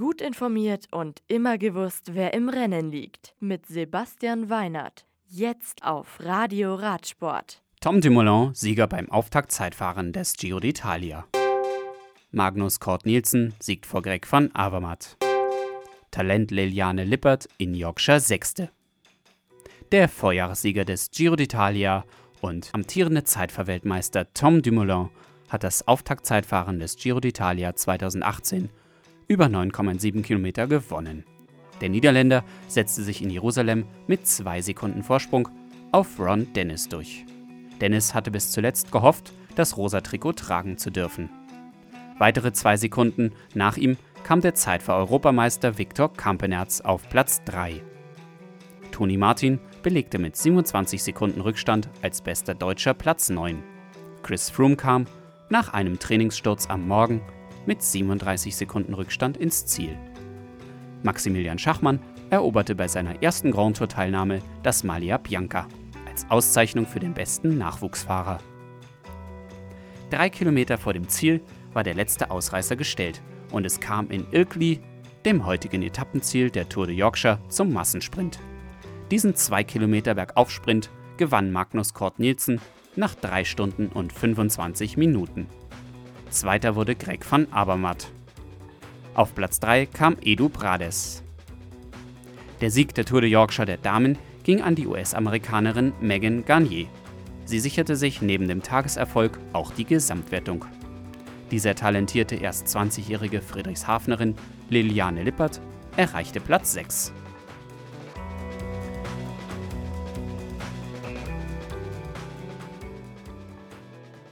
Gut informiert und immer gewusst, wer im Rennen liegt. Mit Sebastian Weinert. Jetzt auf Radio Radsport. Tom Dumoulin, Sieger beim Auftaktzeitfahren des Giro d'Italia. Magnus Kort Nielsen siegt vor Greg van Avermaet. Talent Liliane Lippert in Yorkshire Sechste. Der Vorjahressieger des Giro d'Italia und amtierende Zeitverweltmeister Tom Dumoulin hat das Auftaktzeitfahren des Giro d'Italia 2018 über 9,7 Kilometer gewonnen. Der Niederländer setzte sich in Jerusalem mit zwei Sekunden Vorsprung auf Ron Dennis durch. Dennis hatte bis zuletzt gehofft, das rosa Trikot tragen zu dürfen. Weitere zwei Sekunden nach ihm kam der Zeitfahr-Europameister Viktor Kampenerz auf Platz 3. Toni Martin belegte mit 27 Sekunden Rückstand als bester Deutscher Platz 9. Chris Froome kam nach einem Trainingssturz am Morgen mit 37 Sekunden Rückstand ins Ziel. Maximilian Schachmann eroberte bei seiner ersten Grand Tour-Teilnahme das Malia Bianca als Auszeichnung für den besten Nachwuchsfahrer. Drei Kilometer vor dem Ziel war der letzte Ausreißer gestellt und es kam in Ilkley, dem heutigen Etappenziel der Tour de Yorkshire, zum Massensprint. Diesen 2 Kilometer Bergaufsprint gewann Magnus Kort Nielsen nach 3 Stunden und 25 Minuten. Zweiter wurde Greg van Abermatt. Auf Platz 3 kam Edu Brades. Der Sieg der Tour de Yorkshire der Damen ging an die US-Amerikanerin Megan Garnier. Sie sicherte sich neben dem Tageserfolg auch die Gesamtwertung. Die sehr talentierte erst 20-jährige Friedrichshafnerin Liliane Lippert erreichte Platz 6.